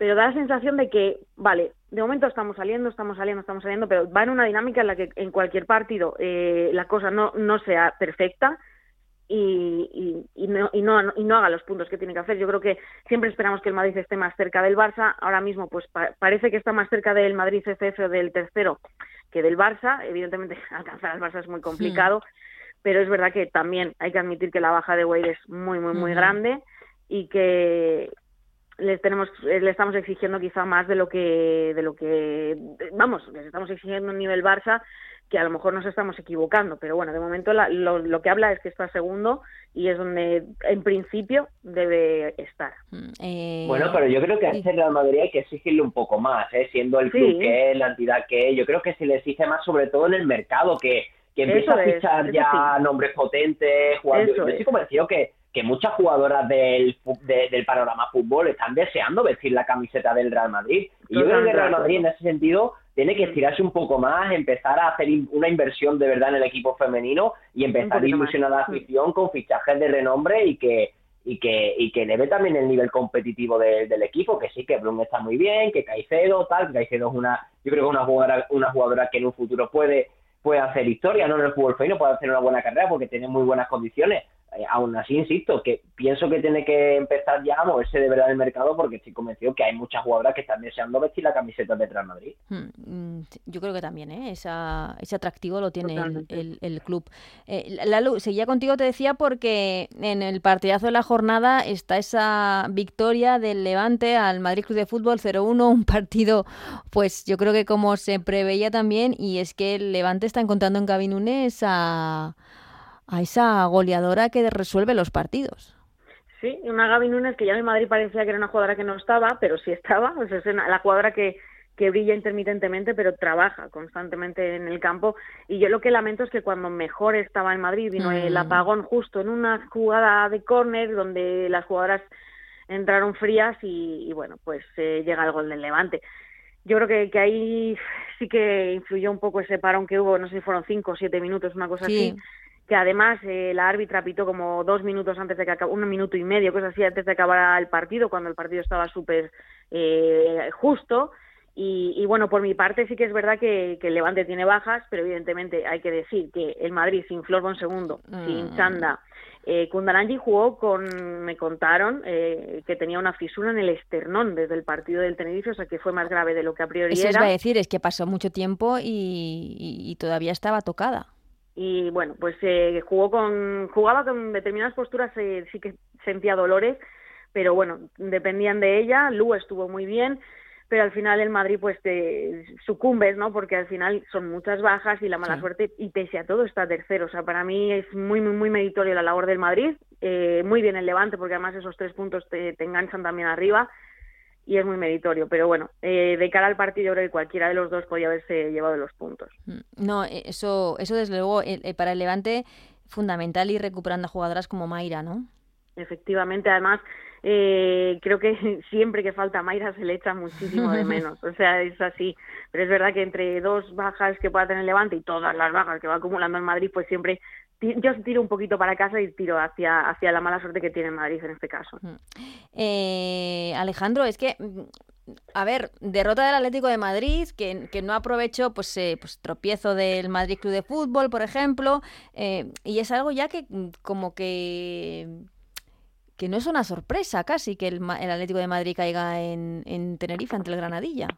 pero da la sensación de que, vale, de momento estamos saliendo, estamos saliendo, estamos saliendo, pero va en una dinámica en la que en cualquier partido eh, la cosa no, no sea perfecta y, y, no, y, no, y no haga los puntos que tiene que hacer. Yo creo que siempre esperamos que el Madrid esté más cerca del Barça. Ahora mismo, pues parece que está más cerca del Madrid CCF o del tercero que del Barça. Evidentemente, alcanzar al Barça es muy complicado, pero es verdad que también hay que admitir que la baja de Wade es muy, muy, muy grande y que les tenemos eh, le estamos exigiendo quizá más de lo que de lo que vamos les estamos exigiendo un nivel Barça que a lo mejor nos estamos equivocando pero bueno de momento lo, que habla es que está segundo y es donde en principio debe estar. Mm, eh, bueno pero yo creo que a este Real Madrid hay que exigirle un poco más ¿eh? siendo el club que es la entidad que es yo creo que se le exige más sobre todo en el mercado que que empieza a fichar ya nombres potentes jugadores. Yo estoy convencido que que muchas jugadoras del, del panorama fútbol están deseando vestir la camiseta del Real Madrid. Y yo creo que el Real Madrid en ese sentido tiene que estirarse un poco más, empezar a hacer una inversión de verdad en el equipo femenino y empezar a ilusionar a la afición con fichajes de renombre y que y que y que eleve también el nivel competitivo del equipo, que sí que Blum está muy bien, que Caicedo tal, Caicedo es una yo creo que una jugadora una jugadora que en un futuro puede puede hacer historia, no en el fútbol femenino, puede hacer una buena carrera porque tiene muy buenas condiciones, eh, aún así, insisto, que pienso que tiene que empezar ya a moverse de verdad el mercado porque estoy convencido que hay muchas jugadoras que están deseando vestir la camiseta de Real Madrid. Hmm, mm, yo creo que también, ¿eh? Esa, ese atractivo lo tiene el, club. Eh, Lalu, seguía contigo, te decía, porque en el partidazo de la jornada está esa victoria del Levante al Madrid Club de Fútbol 0-1, un partido, pues yo creo que como se preveía también, y es que el Levante está encontrando en Gabinunes a a esa goleadora que resuelve los partidos. Sí, una Gaby Núñez que ya en Madrid parecía que era una jugadora que no estaba, pero sí estaba, es la jugadora que, que brilla intermitentemente, pero trabaja constantemente en el campo. Y yo lo que lamento es que cuando mejor estaba en Madrid vino el mm. apagón justo en una jugada de córner donde las jugadoras entraron frías y, bueno, pues eh, llega el gol del Levante. Yo creo que, que, ahí sí que influyó un poco ese parón que hubo, no sé si fueron cinco o siete minutos, una cosa así, que además eh, la árbitra pitó como dos minutos antes de que acabara, un minuto y medio, cosas así, antes de acabar el partido, cuando el partido estaba súper eh, justo. Y, bueno, por mi parte sí que es verdad que, el Levante tiene bajas, pero evidentemente hay que decir que el Madrid sin Flor segundo, sin mm. Chanda, eh, Kundaranji jugó con, me contaron, eh, que tenía una fisura en el esternón desde el partido del Tenerife, o sea que fue más grave de lo que a priori Eso era. a decir, es que pasó mucho tiempo y todavía estaba tocada y bueno, pues eh, jugó con, jugaba con determinadas posturas, eh, sí que sentía dolores, pero bueno, dependían de ella, Lu estuvo muy bien, pero al final el Madrid pues te sucumbes, ¿no? Porque al final son muchas bajas y la mala suerte y pese a todo está tercero, o sea, para mí es muy, muy, muy meritorio la labor del Madrid, eh, muy bien el Levante porque además esos tres puntos te, te enganchan también arriba y es muy meritorio. Pero bueno, eh, de cara al partido, creo que cualquiera de los dos podía haberse llevado los puntos. Mm, no, eh, eso, eso desde luego, eh, para el Levante, fundamental ir recuperando a jugadoras como Mayra, ¿no? Efectivamente, además, creo que siempre que falta Mayra se le echa muchísimo de menos. O sea, es así. Pero es verdad que entre dos bajas que pueda tener el Levante y todas las bajas que va acumulando en Madrid, pues siempre yo tiro un poquito para casa y tiro hacia, hacia la mala suerte que tiene Madrid en este caso. Eh, Alejandro, es que, mm, a ver, derrota del Atlético de Madrid, que, que no aprovechó pues, eh, pues tropiezo del Madrid Club de Fútbol, por ejemplo, eh, y es algo ya que mm, como que que no es una sorpresa casi que el, el Atlético de Madrid caiga en, en Tenerife ante el Granadilla.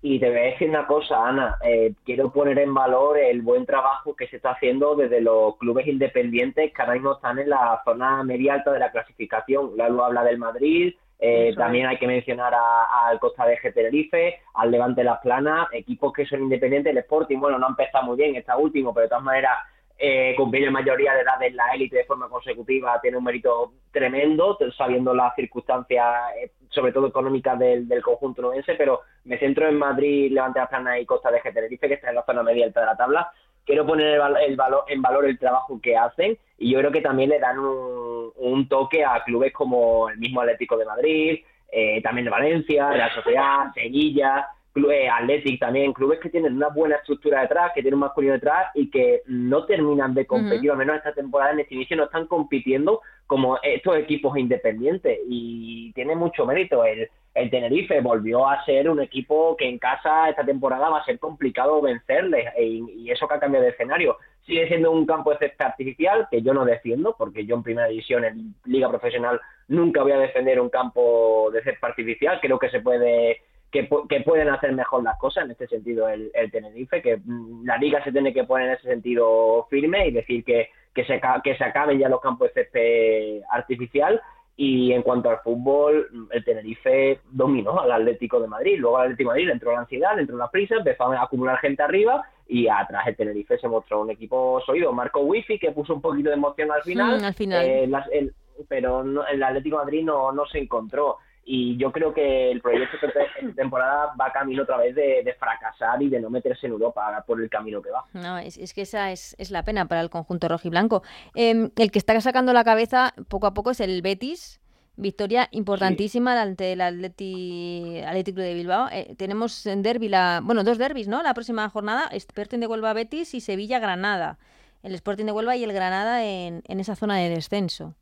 Y te voy a decir una cosa, Ana, eh, quiero poner en valor el buen trabajo que se está haciendo desde los clubes independientes que ahora mismo están en la zona media alta de la clasificación. Lalo habla del Madrid, Eh, también hay que mencionar al Costa de Tenerife, al Levante Las Planas, equipos que son independientes. El Sporting, bueno, no ha empezado muy bien, está último, pero de todas maneras eh, cumplir la mayoría de edad en la élite de forma consecutiva tiene un mérito tremendo, sabiendo las circunstancias, eh, sobre todo económicas del, conjunto novense, pero me centro en Madrid, Levante Las Planas y Costa de Tenerife, que está en la zona media alta de la tabla. Quiero poner el, valor, en valor el trabajo que hacen y yo creo que también le dan un, toque a clubes como el mismo Atlético de Madrid, eh, también de Valencia, Real Sociedad, Sevilla, Athletic también, clubes que tienen una buena estructura detrás, que tienen un masculino detrás y que no terminan de competir, al menos esta temporada en este inicio no están compitiendo como estos equipos independientes y tiene mucho mérito. El, el Tenerife volvió a ser un equipo que en casa esta temporada va a ser complicado vencerles e, y eso que ha cambiado de escenario. Sigue siendo un campo de césped artificial que yo no defiendo porque yo en primera división en liga profesional nunca voy a defender un campo de césped artificial. Creo que se puede que, pueden hacer mejor las cosas en este sentido el, Tenerife, que mm, la liga se tiene que poner en ese sentido firme y decir que, que, se, que se acaben ya los campos de césped artificial. Y en cuanto al fútbol, mm, el Tenerife dominó al Atlético de Madrid. Luego al Atlético de Madrid le entró la ansiedad, le entró la prisa, empezó a acumular gente arriba y atrás el Tenerife se mostró un equipo sólido. Marco Wifi, que puso un poquito de emoción al final, al final. Eh, pero el Atlético de Madrid no, no se encontró y yo creo que el proyecto de temporada va camino otra vez de, fracasar y de no meterse en Europa por el camino que va. No, es, que esa es, la pena para el conjunto rojiblanco. Eh, el que está sacando la cabeza poco a poco es el Betis. Victoria importantísima ante el Atleti, Atlético de Bilbao. Eh, tenemos en derby, la, bueno, dos derbis, ¿no? La próxima jornada, Sporting de Huelva Betis y Sevilla Granada. El Sporting de Huelva y el Granada en, en esa zona de descenso.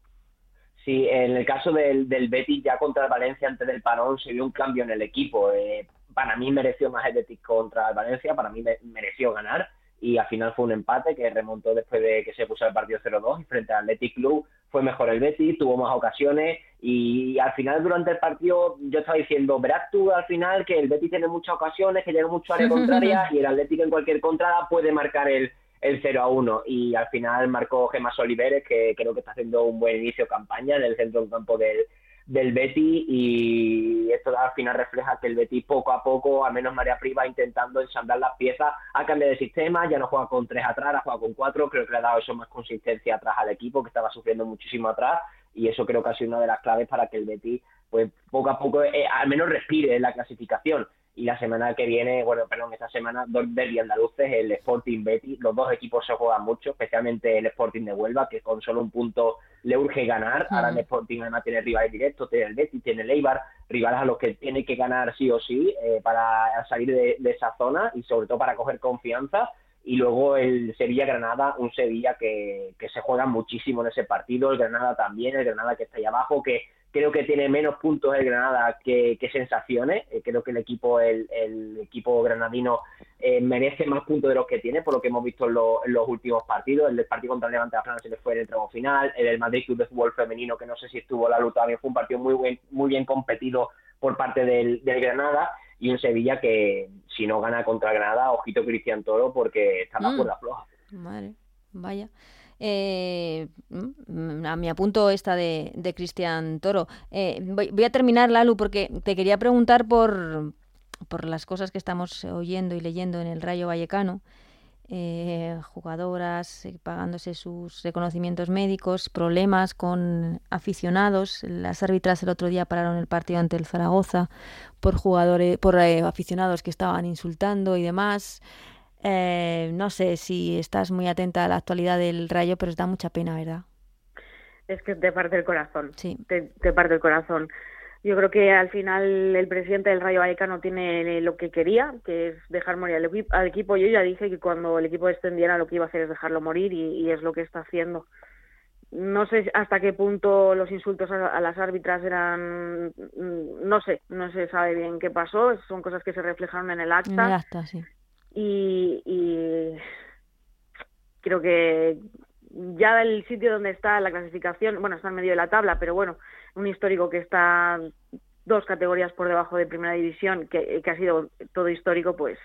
Sí, en el caso del, del Betis ya contra el Valencia antes del parón se vio un cambio en el equipo. Eh, para mí mereció más el Betis contra el Valencia, para mí mereció ganar y al final fue un empate que remontó después de que se puso el partido 0-2 y frente al Athletic Club fue mejor el Betis, tuvo más ocasiones y al final durante el partido yo estaba diciendo, verás tú al final que el Betis tiene muchas ocasiones, que llega mucho a área contraria y el Atlético en cualquier contrada puede marcar el, el 0 a 1 y al final marcó Gemas Oliveres que creo que está haciendo un buen inicio de campaña en el centro del campo del, del Betty y esto al final refleja que el Betty poco a poco, al menos María Priva, intentando ensamblar las piezas, ha cambiado de sistema, ya no juega con tres atrás, ha jugado con cuatro, creo que le ha dado eso más consistencia atrás al equipo que estaba sufriendo muchísimo atrás. Y eso creo que ha sido una de las claves para que el Betty pues poco a poco eh, al menos respire en la clasificación y la semana que viene, bueno, perdón, esta semana dos derby andaluces, el Sporting Betty, los dos equipos se juegan mucho, especialmente el Sporting de Huelva, que con solo un punto le urge ganar, ahora el Sporting además tiene rivales directos, tiene el Betty, tiene el Eibar, rivales a los que tiene que ganar sí o sí eh, para salir de, esa zona y sobre todo para coger confianza. Y luego el Sevilla-Granada, un Sevilla que, que, se juega muchísimo en ese partido, el Granada también, el Granada que está ahí abajo, que creo que tiene menos puntos el Granada que, sensaciones. Eh, creo que el equipo, el, equipo granadino eh, merece más puntos de los que tiene, por lo que hemos visto en, los últimos partidos. El del partido contra el Levante de Francia se le fue en el tramo final. El del Madrid Club de Fútbol Femenino, que no sé si estuvo la lucha, también fue un partido muy bien, muy bien competido por parte del, Granada. Y un Sevilla que, si no gana contra Granada, ojito Cristian Toro, porque está la mm. cuerda floja. Madre, vaya. Eh, mm, a mi apunto esta de, de Cristian Toro. Eh, voy, a terminar, Lalu, porque te quería preguntar por, por las cosas que estamos oyendo y leyendo en el Rayo Vallecano. Eh, jugadoras eh, pagándose sus reconocimientos médicos, problemas con aficionados. Las árbitras el otro día pararon el partido ante el Zaragoza por jugadores, por aficionados que estaban insultando y demás. Eh, no sé si estás muy atenta a la actualidad del Rayo, pero da mucha pena, ¿verdad? Es que te parte el corazón. Sí. Te, parte el corazón. Yo creo que al final el presidente del Rayo Vallecano tiene lo que quería, que es dejar morir al, equipo. Yo ya dije que cuando el equipo descendiera lo que iba a hacer es dejarlo morir y, es lo que está haciendo. No sé hasta qué punto los insultos a, las árbitras eran, no sé, no se sabe bien qué pasó. Son cosas que se reflejaron en el acta. En el acta, sí y, creo que ya el sitio donde está la clasificación, bueno, está en medio de la tabla, pero bueno, un histórico que está dos categorías por debajo de primera división, que, ha sido todo histórico, pues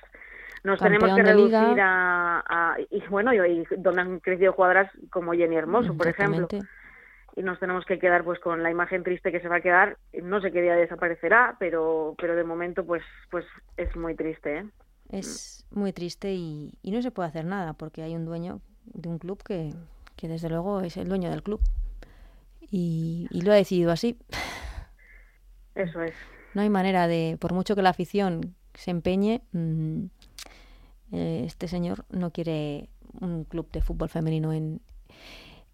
nos tenemos que reducir a, y bueno, y, donde han crecido jugadoras como Jenny Hermoso, por ejemplo. y nos tenemos que quedar pues con la imagen triste que se va a quedar. No sé qué día desaparecerá, pero, pero de momento pues, pues es muy triste. ¿eh? Es muy triste y, y no se puede hacer nada porque hay un dueño de un club que, que desde luego es el dueño del club y, y lo ha decidido así. Eso es. No hay manera de, por mucho que la afición se empeñe, mmm, eh, este señor no quiere un club de fútbol femenino en,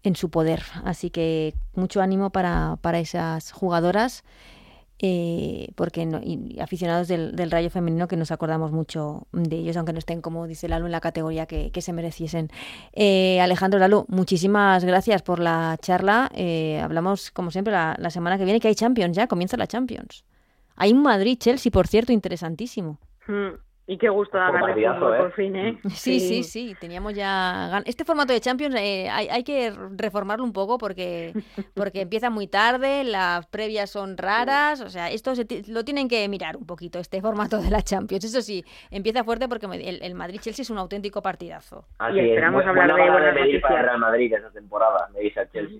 en su poder. Así que mucho ánimo para, para esas jugadoras. Eh, porque no, y aficionados del, del, Rayo Femenino que nos acordamos mucho de ellos, aunque no estén, como dice Lalu, en la categoría que, que se mereciesen. Eh, Alejandro Lalu, muchísimas gracias por la charla. Eh, hablamos, como siempre, la, la, semana que viene, que hay Champions ya, comienza la Champions. Hay un Madrid-Chelsea, por cierto, interesantísimo. Mm. Y qué gusto dar de fútbol, ¿eh? por fin, ¿eh? Sí, sí, sí, teníamos ya... Este formato de Champions eh, hay, hay, que reformarlo un poco porque, porque empieza muy tarde, las previas son raras, o sea, esto se lo tienen que mirar un poquito, este formato de la Champions. Eso sí, empieza fuerte porque el, el Madrid-Chelsea es un auténtico partidazo. Así y esperamos es, hablar de buenas noticias. para Real Madrid esa temporada, me dice el Chelsea.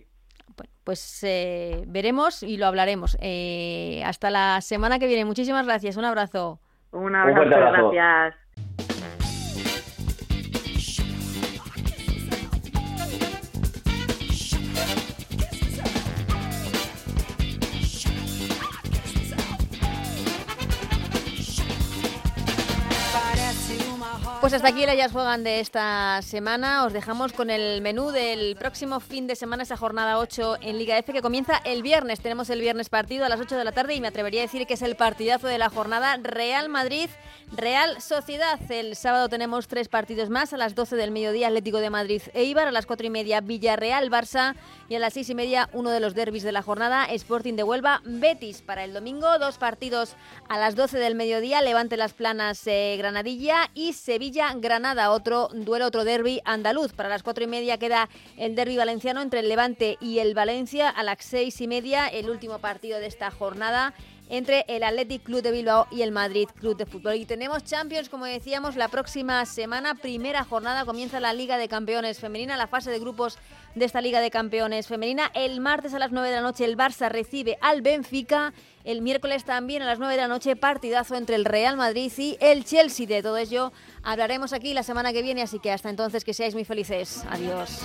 Bueno, pues eh, veremos y lo hablaremos. Eh, hasta la semana que viene. Muchísimas gracias. Un abrazo. Un abrazo, Un gracias. Pues hasta aquí el Ellas Juegan de esta semana. Os dejamos con el menú del próximo fin de semana, esa jornada 8 en Liga F que comienza el viernes. Tenemos el viernes partido a las 8 de la tarde y me atrevería a decir que es el partidazo de la jornada Real Madrid. Real Sociedad. El sábado tenemos tres partidos más. A las 12 del mediodía Atlético de Madrid Eibar. A las 4 y media Villarreal Barça. Y a las 6 y media uno de los derbis de la jornada Sporting de Huelva Betis. Para el domingo dos partidos a las 12 del mediodía Levante Las Planas eh, Granadilla y Sevilla Granada, otro duelo, otro derby andaluz. Para las cuatro y media queda el derby valenciano entre el Levante y el Valencia. A las seis y media, el último partido de esta jornada entre el Athletic Club de Bilbao y el Madrid Club de Fútbol. Y tenemos Champions, como decíamos, la próxima semana, primera jornada, comienza la Liga de Campeones Femenina, la fase de grupos de esta Liga de Campeones Femenina. El martes a las 9 de la noche el Barça recibe al Benfica. El miércoles también a las 9 de la noche partidazo entre el Real Madrid y el Chelsea. De todo ello hablaremos aquí la semana que viene, así que hasta entonces que seáis muy felices. Adiós.